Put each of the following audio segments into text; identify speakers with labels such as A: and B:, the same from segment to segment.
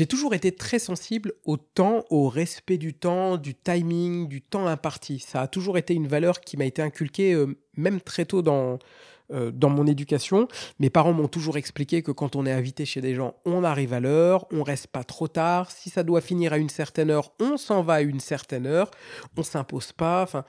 A: J'ai toujours été très sensible au temps, au respect du temps, du timing, du temps imparti. Ça a toujours été une valeur qui m'a été inculquée euh, même très tôt dans, euh, dans mon éducation. Mes parents m'ont toujours expliqué que quand on est invité chez des gens, on arrive à l'heure, on reste pas trop tard. Si ça doit finir à une certaine heure, on s'en va à une certaine heure. On s'impose pas. Enfin,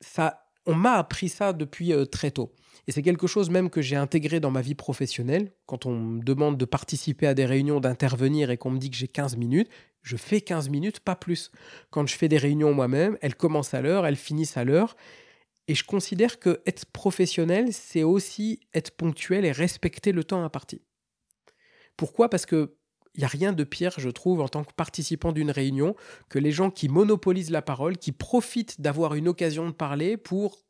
A: ça, on m'a appris ça depuis euh, très tôt. Et c'est quelque chose même que j'ai intégré dans ma vie professionnelle. Quand on me demande de participer à des réunions, d'intervenir et qu'on me dit que j'ai 15 minutes, je fais 15 minutes, pas plus. Quand je fais des réunions moi-même, elles commencent à l'heure, elles finissent à l'heure. Et je considère que être professionnel, c'est aussi être ponctuel et respecter le temps imparti. Pourquoi? Parce que il n'y a rien de pire, je trouve, en tant que participant d'une réunion, que les gens qui monopolisent la parole, qui profitent d'avoir une occasion de parler pour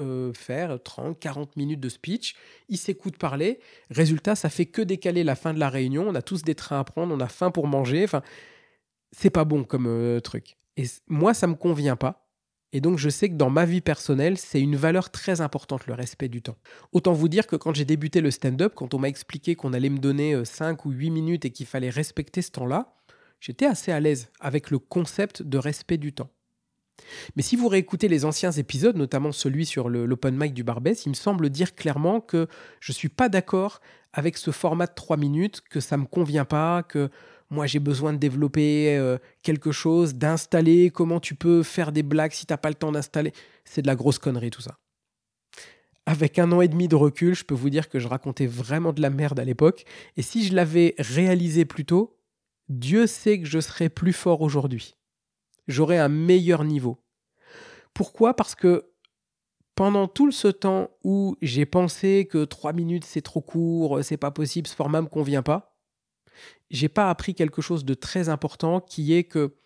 A: euh, faire 30, 40 minutes de speech, ils s'écoutent parler. Résultat, ça fait que décaler la fin de la réunion. On a tous des trains à prendre, on a faim pour manger. Enfin, c'est pas bon comme euh, truc. Et moi, ça me convient pas. Et donc, je sais que dans ma vie personnelle, c'est une valeur très importante, le respect du temps. Autant vous dire que quand j'ai débuté le stand-up, quand on m'a expliqué qu'on allait me donner 5 euh, ou 8 minutes et qu'il fallait respecter ce temps-là, j'étais assez à l'aise avec le concept de respect du temps. Mais si vous réécoutez les anciens épisodes, notamment celui sur l'open mic du Barbès, il me semble dire clairement que je ne suis pas d'accord avec ce format de 3 minutes, que ça ne me convient pas, que moi j'ai besoin de développer euh, quelque chose, d'installer, comment tu peux faire des blagues si tu n'as pas le temps d'installer? C'est de la grosse connerie tout ça. Avec un an et demi de recul, je peux vous dire que je racontais vraiment de la merde à l'époque. Et si je l'avais réalisé plus tôt, Dieu sait que je serais plus fort aujourd'hui j'aurai un meilleur niveau. Pourquoi? Parce que pendant tout ce temps où j'ai pensé que 3 minutes c'est trop court, c'est pas possible, ce format me convient pas, j'ai pas appris quelque chose de très important qui est que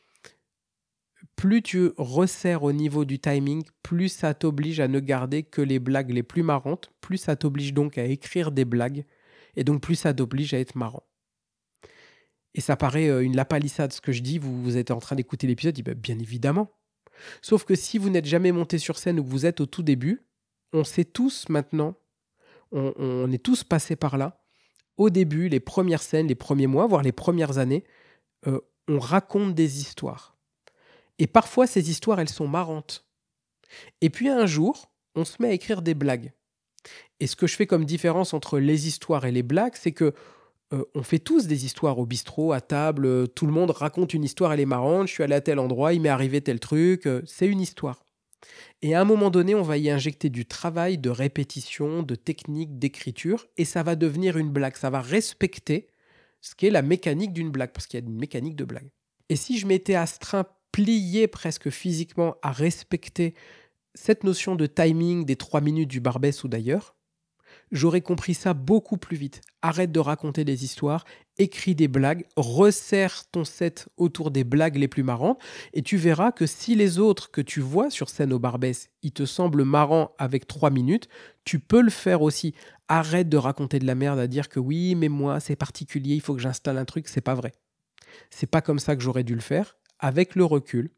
A: plus tu resserres au niveau du timing, plus ça t'oblige à ne garder que les blagues les plus marrantes, plus ça t'oblige donc à écrire des blagues, et donc plus ça t'oblige à être marrant. Et ça paraît euh, une lapalissade ce que je dis, vous, êtes en train d'écouter l'épisode, bah, bien évidemment. Sauf que si vous n'êtes jamais monté sur scène ou que vous êtes au tout début, on sait tous maintenant, on, est tous passés par là. Au début, les premières scènes, les premiers mois, voire les premières années, euh, on raconte des histoires. Et parfois, ces histoires, elles sont marrantes. Et puis un jour, on se met à écrire des blagues. Et ce que je fais comme différence entre les histoires et les blagues, c'est que euh, on fait tous des histoires au bistrot, à table, euh, tout le monde raconte une histoire, elle est marrante, je suis allé à tel endroit, il m'est arrivé tel truc, euh, c'est une histoire. Et à un moment donné, on va y injecter du travail, de répétition, de technique, d'écriture, et ça va devenir une blague, ça va respecter ce qu'est la mécanique d'une blague, parce qu'il y a une mécanique de blague. Et si je m'étais astreint, plié presque physiquement à respecter cette notion de timing des trois minutes du Barbès ou d'ailleurs, j'aurais compris ça beaucoup plus vite. Arrête de raconter des histoires, écris des blagues, resserre ton set autour des blagues les plus marrantes, et tu verras que si les autres que tu vois sur scène au Barbès, ils te semblent marrants avec trois minutes, tu peux le faire aussi. Arrête de raconter de la merde à dire que oui, mais moi, c'est particulier, il faut que j'installe un truc, c'est pas vrai. C'est pas comme ça que j'aurais dû le faire. Avec le recul,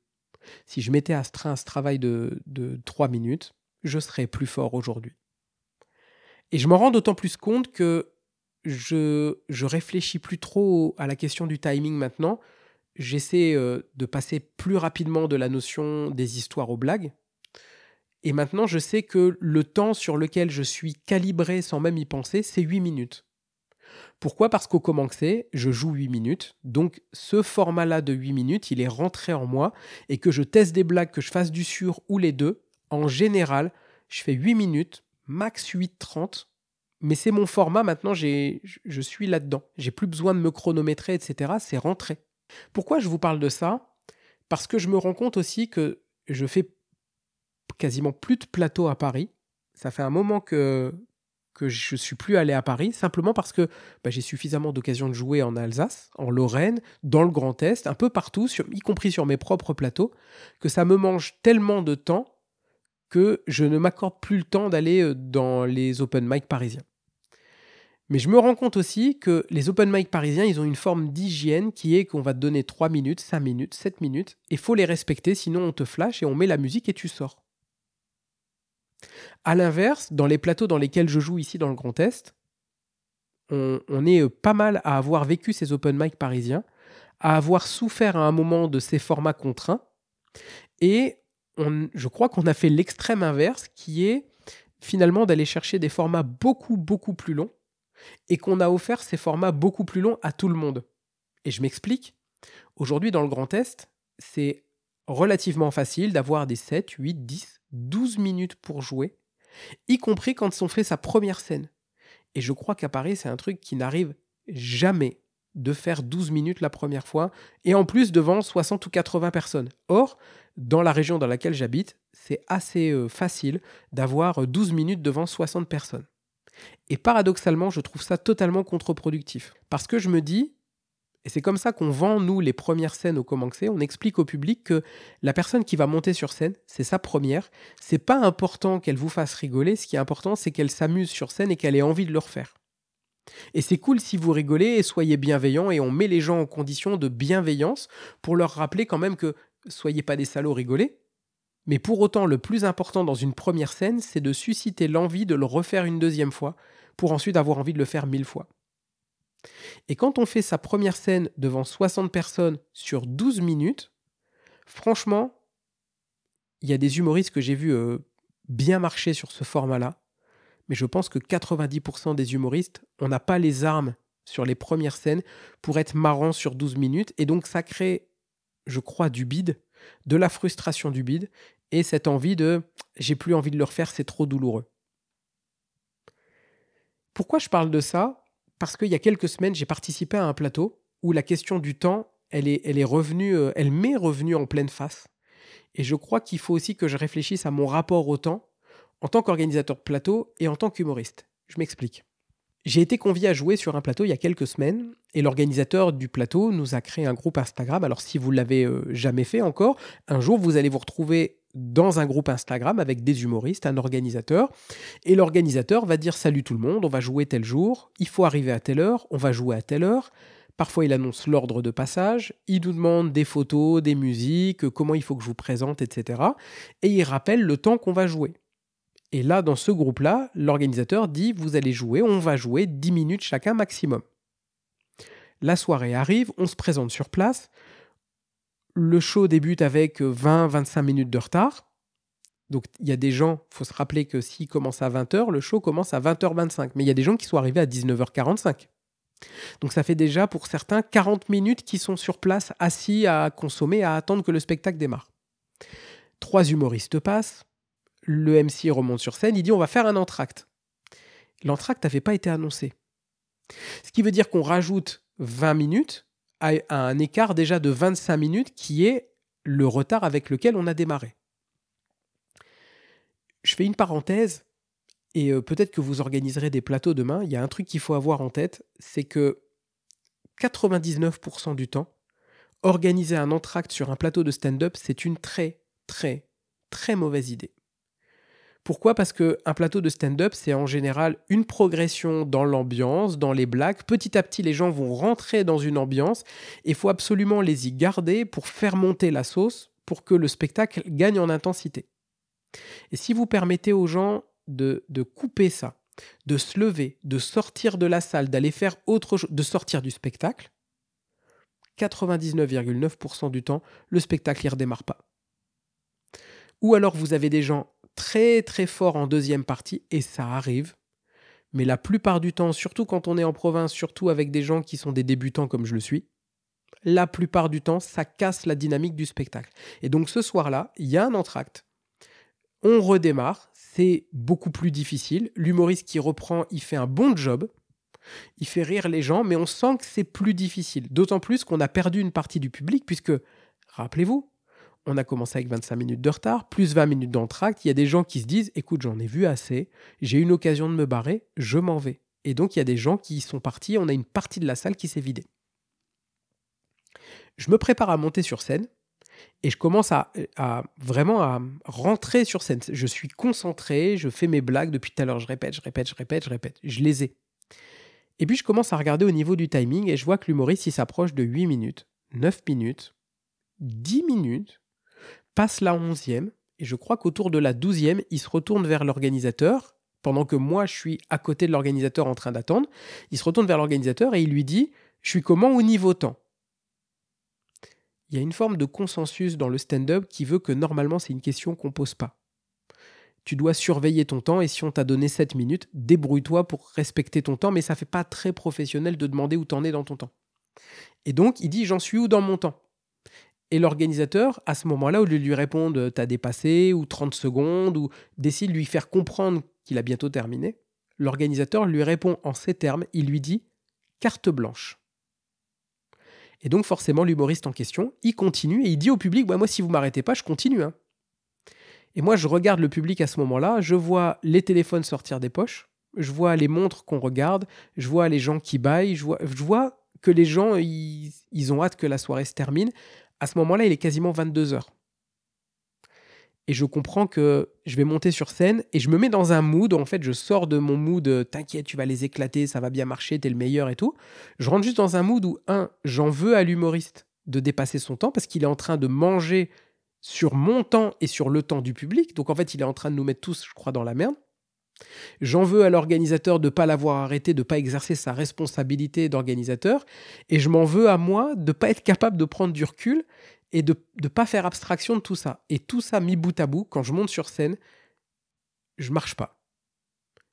A: si je m'étais astreint à ce travail de, de 3 minutes, je serais plus fort aujourd'hui. Et je m'en rends d'autant plus compte que je, je réfléchis plus trop à la question du timing maintenant. J'essaie euh, de passer plus rapidement de la notion des histoires aux blagues. Et maintenant, je sais que le temps sur lequel je suis calibré sans même y penser, c'est 8 minutes. Pourquoi? Parce qu'au c'est je joue 8 minutes. Donc ce format-là de 8 minutes, il est rentré en moi et que je teste des blagues, que je fasse du sur ou les deux, en général, je fais 8 minutes max 8.30. Mais c'est mon format maintenant, je suis là-dedans. J'ai plus besoin de me chronométrer, etc. C'est rentré. Pourquoi je vous parle de ça? Parce que je me rends compte aussi que je fais quasiment plus de plateau à Paris. Ça fait un moment que, que je suis plus allé à Paris, simplement parce que bah, j'ai suffisamment d'occasions de jouer en Alsace, en Lorraine, dans le Grand Est, un peu partout, y compris sur mes propres plateaux, que ça me mange tellement de temps que je ne m'accorde plus le temps d'aller euh, dans les open mic parisiens. Mais je me rends compte aussi que les open mic parisiens, ils ont une forme d'hygiène qui est qu'on va te donner 3 minutes, 5 minutes, 7 minutes, et faut les respecter, sinon on te flash et on met la musique et tu sors. A l'inverse, dans les plateaux dans lesquels je joue ici dans le Grand Est, on, on est euh, pas mal à avoir vécu ces open mic parisiens, à avoir souffert à un moment de ces formats contraints. Et je crois qu'on a fait l'extrême inverse, qui est finalement d'aller chercher des formats beaucoup, beaucoup plus longs, et qu'on a offert ces formats beaucoup plus longs à tout le monde. Et je m'explique. Aujourd'hui, dans le Grand Est, c'est relativement facile d'avoir des 7, 8, 10, 12 minutes pour jouer, y compris quand on fait sa première scène. Et je crois qu'à Paris, c'est un truc qui n'arrive jamais de faire 12 minutes la première fois, et en plus devant 60 ou 80 personnes. Or, dans la région dans laquelle j'habite, c'est assez euh, facile d'avoir 12 minutes devant 60 personnes. Et paradoxalement, je trouve ça totalement contre-productif. Parce que je me dis, et c'est comme ça qu'on vend, nous, les premières scènes au Comanxé. On explique au public que la personne qui va monter sur scène, c'est sa première. C'est pas important qu'elle vous fasse rigoler. Ce qui est important, c'est qu'elle s'amuse sur scène et qu'elle ait envie de le refaire. Et c'est cool si vous rigolez et soyez bienveillants et on met les gens en condition de bienveillance pour leur rappeler quand même que soyez pas des salauds, rigolez. Mais pour autant, le plus important dans une première scène, c'est de susciter l'envie de le refaire une deuxième fois pour ensuite avoir envie de le faire mille fois. Et quand on fait sa première scène devant 60 personnes sur 12 minutes, franchement, il y a des humoristes que j'ai vus euh, bien marcher sur ce format-là, mais je pense que 90% des humoristes, on n'a pas les armes sur les premières scènes pour être marrant sur 12 minutes, et donc ça crée, je crois, du bide, de la frustration du bide, et cette envie de j'ai plus envie de le refaire, c'est trop douloureux. Pourquoi je parle de ça? Parce qu'il y a quelques semaines, j'ai participé à un plateau où la question du temps, elle est, elle est revenue, euh, elle m'est revenue en pleine face. Et je crois qu'il faut aussi que je réfléchisse à mon rapport au temps en tant qu'organisateur de plateau et en tant qu'humoriste. Je m'explique. J'ai été convié à jouer sur un plateau il y a quelques semaines et l'organisateur du plateau nous a créé un groupe Instagram. Alors si vous l'avez euh, jamais fait encore, un jour vous allez vous retrouver dans un groupe Instagram avec des humoristes, un organisateur, et l'organisateur va dire salut tout le monde, on va jouer tel jour, il faut arriver à telle heure, on va jouer à telle heure. Parfois, il annonce l'ordre de passage, il nous demande des photos, des musiques, comment il faut que je vous présente, etc. Et il rappelle le temps qu'on va jouer. Et là, dans ce groupe-là, l'organisateur dit, vous allez jouer, on va jouer 10 minutes chacun maximum. La soirée arrive, on se présente sur place, le show débute avec 20-25 minutes de retard. Donc il y a des gens, il faut se rappeler que s'il commence à 20h, le show commence à 20h25. Mais il y a des gens qui sont arrivés à 19h45. Donc ça fait déjà pour certains 40 minutes qui sont sur place, assis à consommer, à attendre que le spectacle démarre. Trois humoristes passent, le MC remonte sur scène, il dit on va faire un entracte. L'entracte n'avait pas été annoncé. Ce qui veut dire qu'on rajoute 20 minutes à un écart déjà de 25 minutes qui est le retard avec lequel on a démarré. Je fais une parenthèse et euh, peut-être que vous organiserez des plateaux demain. Il y a un truc qu'il faut avoir en tête, c'est que 99% du temps, organiser un entracte sur un plateau de stand-up, c'est une très, très, très mauvaise idée. Pourquoi? Parce qu'un plateau de stand-up, c'est en général une progression dans l'ambiance, dans les blagues. Petit à petit, les gens vont rentrer dans une ambiance et il faut absolument les y garder pour faire monter la sauce pour que le spectacle gagne en intensité. Et si vous permettez aux gens de, de couper ça, de se lever, de sortir de la salle, d'aller faire autre chose, de sortir du spectacle, 99,9% du temps, le spectacle ne redémarre pas. Ou alors vous avez des gens très très fort en deuxième partie, et ça arrive. Mais la plupart du temps, surtout quand on est en province, surtout avec des gens qui sont des débutants comme je le suis, la plupart du temps, ça casse la dynamique du spectacle. Et donc ce soir-là, il y a un entracte. On redémarre, c'est beaucoup plus difficile. L'humoriste qui reprend, il fait un bon job. Il fait rire les gens, mais on sent que c'est plus difficile. D'autant plus qu'on a perdu une partie du public, puisque, rappelez-vous, on a commencé avec 25 minutes de retard, plus 20 minutes d'entracte. Il y a des gens qui se disent écoute, j'en ai vu assez, j'ai une occasion de me barrer, je m'en vais. Et donc, il y a des gens qui sont partis, on a une partie de la salle qui s'est vidée. Je me prépare à monter sur scène et je commence à, vraiment à rentrer sur scène. Je suis concentré, je fais mes blagues depuis tout à l'heure, je répète, je répète, je répète, je répète, je les ai. Et puis je commence à regarder au niveau du timing et je vois que l'humoriste s'approche de 8 minutes, 9 minutes, 10 minutes, passe la onzième, et je crois qu'autour de la douzième, il se retourne vers l'organisateur, pendant que moi je suis à côté de l'organisateur en train d'attendre, il se retourne vers l'organisateur et il lui dit Je suis comment au niveau temps? Il y a une forme de consensus dans le stand-up qui veut que normalement c'est une question qu'on pose pas. Tu dois surveiller ton temps et si on t'a donné 7 minutes, débrouille-toi pour respecter ton temps, mais ça fait pas très professionnel de demander où t'en es dans ton temps. Et donc il dit j'en suis où dans mon temps? Et l'organisateur, à ce moment-là, au lieu de lui répondre t'as dépassé ou 30 secondes ou décide de lui faire comprendre qu'il a bientôt terminé, l'organisateur lui répond en ces termes, il lui dit carte blanche. Et donc forcément, l'humoriste en question, il continue et il dit au public, bah, moi si vous m'arrêtez pas, je continue. Hein. Et moi, je regarde le public à ce moment-là, je vois les téléphones sortir des poches, je vois les montres qu'on regarde, je vois les gens qui baillent, je vois, que les gens, ils, ont hâte que la soirée se termine. À ce moment-là, il est quasiment 22 heures et je comprends que je vais monter sur scène et je me mets dans un mood. En fait, je sors de mon mood t'inquiète, tu vas les éclater, ça va bien marcher, t'es le meilleur et tout. Je rentre juste dans un mood où, un, j'en veux à l'humoriste de dépasser son temps parce qu'il est en train de manger sur mon temps et sur le temps du public. Donc en fait, il est en train de nous mettre tous, je crois, dans la merde. J'en veux à l'organisateur de ne pas l'avoir arrêté, de ne pas exercer sa responsabilité d'organisateur. Et je m'en veux à moi de ne pas être capable de prendre du recul et de ne pas faire abstraction de tout ça. Et tout ça mis bout à bout, quand je monte sur scène, je marche pas.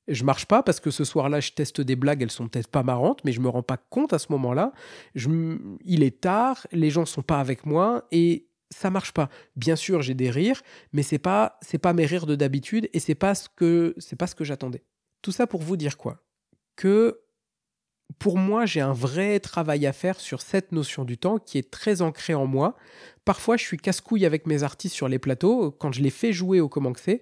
A: Je marche pas parce que ce soir-là, je teste des blagues, elles sont peut-être pas marrantes, mais je me rends pas compte à ce moment-là. Il est tard, les gens sont pas avec moi et ça marche pas. Bien sûr, j'ai des rires, mais c'est pas c'est pas mes rires de d'habitude et c'est pas ce que c'est pas ce que j'attendais. Tout ça pour vous dire quoi? Que pour moi, j'ai un vrai travail à faire sur cette notion du temps qui est très ancrée en moi. Parfois, je suis casse-couille avec mes artistes sur les plateaux. Quand je les fais jouer au comment que c'est,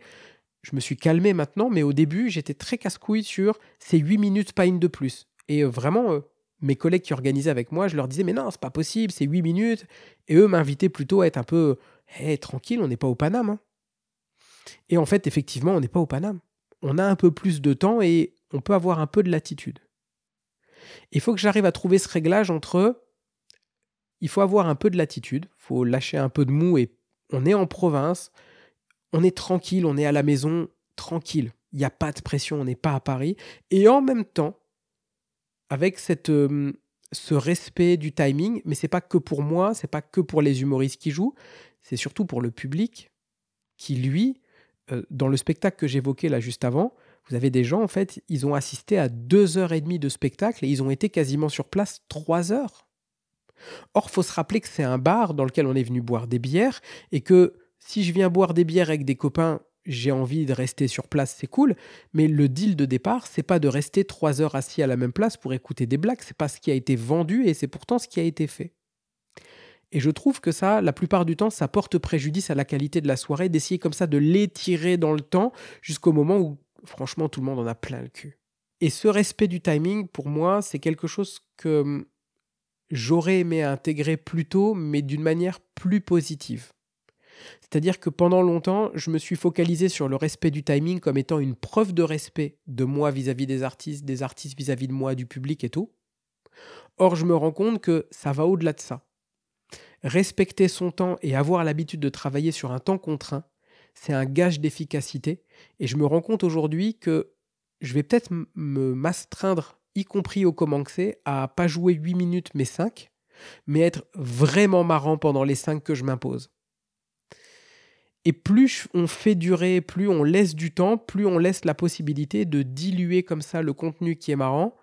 A: je me suis calmé maintenant, mais au début, j'étais très casse-couille sur ces 8 minutes, pas une de plus. Et euh, vraiment, euh, mes collègues qui organisaient avec moi, je leur disais, mais non, c'est pas possible, c'est 8 minutes. Et eux m'invitaient plutôt à être un peu, hé, tranquille, on n'est pas au Paname. Hein. Et en fait, effectivement, on n'est pas au Paname. On a un peu plus de temps et on peut avoir un peu de latitude. Il faut que j'arrive à trouver ce réglage entre il faut avoir un peu de latitude, il faut lâcher un peu de mou et on est en province, on est tranquille, on est à la maison tranquille. Il n'y a pas de pression, on n'est pas à Paris. Et en même temps, avec cette, euh, ce respect du timing, mais c'est pas que pour moi, c'est pas que pour les humoristes qui jouent, c'est surtout pour le public qui, lui, euh, dans le spectacle que j'évoquais là juste avant, vous avez des gens, en fait, ils ont assisté à deux heures et demie de spectacle et ils ont été quasiment sur place trois heures. Or, faut se rappeler que c'est un bar dans lequel on est venu boire des bières et que si je viens boire des bières avec des copains, j'ai envie de rester sur place, c'est cool. Mais le deal de départ, c'est pas de rester trois heures assis à la même place pour écouter des blagues. C'est pas ce qui a été vendu et c'est pourtant ce qui a été fait. Et je trouve que ça, la plupart du temps, ça porte préjudice à la qualité de la soirée, d'essayer comme ça de l'étirer dans le temps jusqu'au moment où franchement, tout le monde en a plein le cul. Et ce respect du timing, pour moi, c'est quelque chose que hum, j'aurais aimé intégrer plus tôt, mais d'une manière plus positive. C'est-à-dire que pendant longtemps, je me suis focalisé sur le respect du timing comme étant une preuve de respect de moi vis-à-vis des artistes, des artistes vis-à-vis de moi, du public et tout. Or, je me rends compte que ça va au-delà de ça. Respecter son temps et avoir l'habitude de travailler sur un temps contraint, c'est un gage d'efficacité. Et je me rends compte aujourd'hui que je vais peut-être me m'astreindre, y compris au c'est, à pas jouer 8 minutes mais 5, mais être vraiment marrant pendant les 5 que je m'impose. Et plus on fait durer, plus on laisse du temps, plus on laisse la possibilité de diluer comme ça le contenu qui est marrant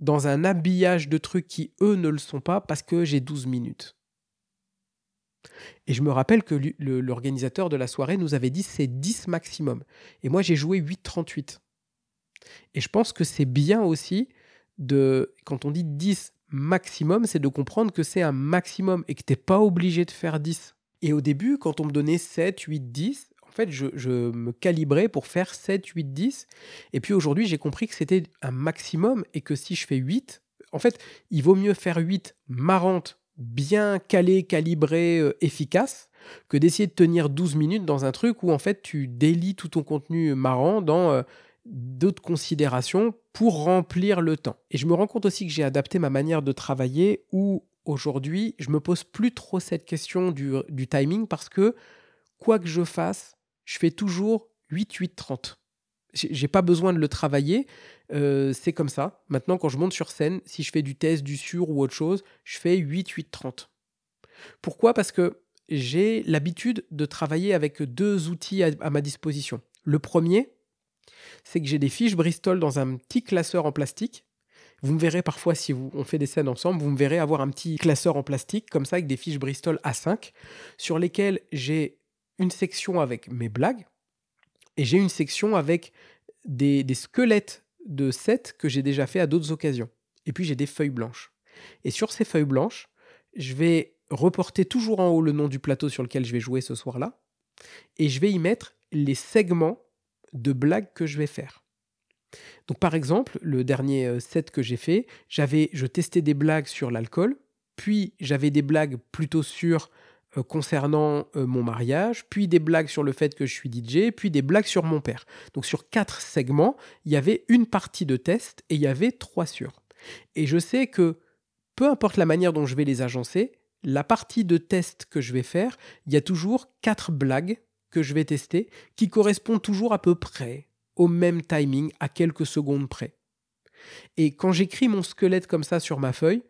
A: dans un habillage de trucs qui, eux, ne le sont pas parce que j'ai 12 minutes. Et je me rappelle que l'organisateur de la soirée nous avait dit c'est 10 maximum. Et moi, j'ai joué 8,38. Et je pense que c'est bien aussi de, quand on dit 10 maximum, c'est de comprendre que c'est un maximum et que tu n'es pas obligé de faire 10. Et au début, quand on me donnait 7, 8, 10, en fait, je, me calibrais pour faire 7, 8, 10. Et puis aujourd'hui, j'ai compris que c'était un maximum et que si je fais 8, en fait, il vaut mieux faire 8 marrantes bien calé, calibré, euh, efficace, que d'essayer de tenir 12 minutes dans un truc où en fait tu délis tout ton contenu marrant dans euh, d'autres considérations pour remplir le temps. Et je me rends compte aussi que j'ai adapté ma manière de travailler où aujourd'hui je me pose plus trop cette question du, timing parce que quoi que je fasse, je fais toujours 8-8-30. J'ai pas besoin de le travailler. Euh, c'est comme ça. Maintenant, quand je monte sur scène, si je fais du test, du sur ou autre chose, je fais 8, 8, 30. Pourquoi? Parce que j'ai l'habitude de travailler avec deux outils à, ma disposition. Le premier, c'est que j'ai des fiches Bristol dans un petit classeur en plastique. Vous me verrez parfois, si on fait des scènes ensemble, vous me verrez avoir un petit classeur en plastique, comme ça, avec des fiches Bristol A5, sur lesquelles j'ai une section avec mes blagues, et j'ai une section avec des, des squelettes de sets que j'ai déjà fait à d'autres occasions. Et puis j'ai des feuilles blanches. Et sur ces feuilles blanches, je vais reporter toujours en haut le nom du plateau sur lequel je vais jouer ce soir-là, et je vais y mettre les segments de blagues que je vais faire. Donc par exemple, le dernier euh, set que j'ai fait, j'avais je testais des blagues sur l'alcool, puis j'avais des blagues plutôt sur euh, concernant euh, mon mariage, puis des blagues sur le fait que je suis DJ, puis des blagues sur mon père. Donc sur quatre segments, il y avait une partie de test et il y avait trois sur. Et je sais que peu importe la manière dont je vais les agencer, la partie de test que je vais faire, il y a toujours quatre blagues que je vais tester qui correspondent toujours à peu près au même timing, à quelques secondes près. Et quand j'écris mon squelette comme ça sur ma feuille,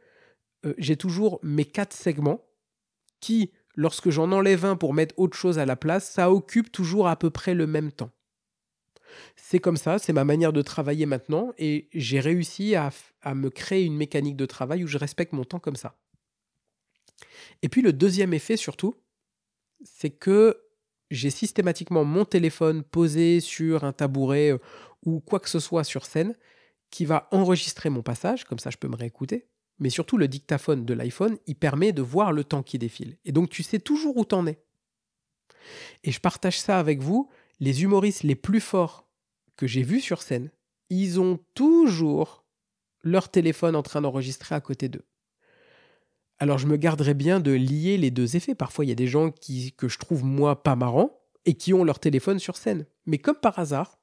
A: euh, j'ai toujours mes quatre segments qui, lorsque j'en enlève un pour mettre autre chose à la place, ça occupe toujours à peu près le même temps. C'est comme ça, c'est ma manière de travailler maintenant, et j'ai réussi à me créer une mécanique de travail où je respecte mon temps comme ça. Et puis le deuxième effet surtout, c'est que j'ai systématiquement mon téléphone posé sur un tabouret euh, ou quoi que ce soit sur scène qui va enregistrer mon passage, comme ça je peux me réécouter. Mais surtout le dictaphone de l'iPhone, il permet de voir le temps qui défile. Et donc tu sais toujours où t'en es. Et je partage ça avec vous, les humoristes les plus forts que j'ai vus sur scène, ils ont toujours leur téléphone en train d'enregistrer à côté d'eux. Alors je me garderais bien de lier les deux effets. Parfois, il y a des gens qui, que je trouve moi pas marrants et qui ont leur téléphone sur scène. Mais comme par hasard,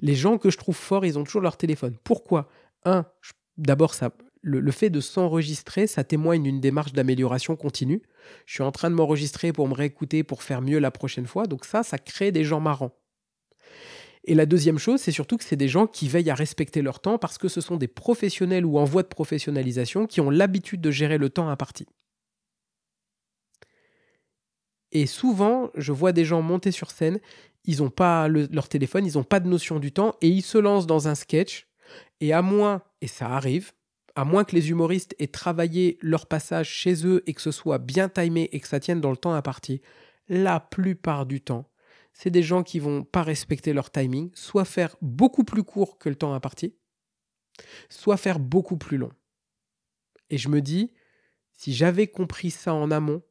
A: les gens que je trouve forts, ils ont toujours leur téléphone. Pourquoi? Un, d'abord, ça, le, fait de s'enregistrer, ça témoigne d'une démarche d'amélioration continue. Je suis en train de m'enregistrer pour me réécouter, pour faire mieux la prochaine fois. Donc ça, ça crée des gens marrants. Et la deuxième chose, c'est surtout que c'est des gens qui veillent à respecter leur temps parce que ce sont des professionnels ou en voie de professionnalisation qui ont l'habitude de gérer le temps imparti. Et souvent, je vois des gens monter sur scène, ils n'ont pas leur téléphone, ils n'ont pas de notion du temps et ils se lancent dans un sketch. Et à moins, et ça arrive, à moins que les humoristes aient travaillé leur passage chez eux et que ce soit bien timé et que ça tienne dans le temps imparti, la plupart du temps, c'est des gens qui vont pas respecter leur timing, soit faire beaucoup plus court que le temps imparti, soit faire beaucoup plus long. Et je me dis, si j'avais compris ça en amont,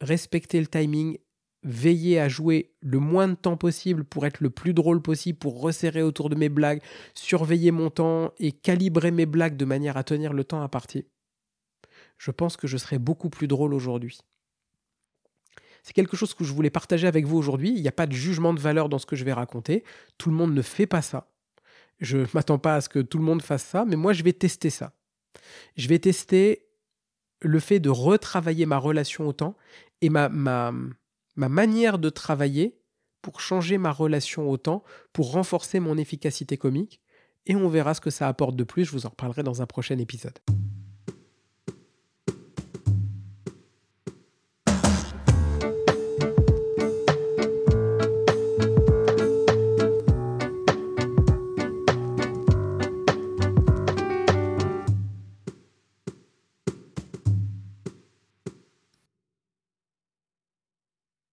A: respecter le timing, veiller à jouer le moins de temps possible pour être le plus drôle possible, pour resserrer autour de mes blagues, surveiller mon temps et calibrer mes blagues de manière à tenir le temps imparti, je pense que je serais beaucoup plus drôle aujourd'hui. C'est quelque chose que je voulais partager avec vous aujourd'hui. Il n'y a pas de jugement de valeur dans ce que je vais raconter. Tout le monde ne fait pas ça. Je ne m'attends pas à ce que tout le monde fasse ça, mais moi, je vais tester ça. Je vais tester le fait de retravailler ma relation au temps et ma, ma, ma manière de travailler pour changer ma relation au temps, pour renforcer mon efficacité comique. Et on verra ce que ça apporte de plus. Je vous en reparlerai dans un prochain épisode.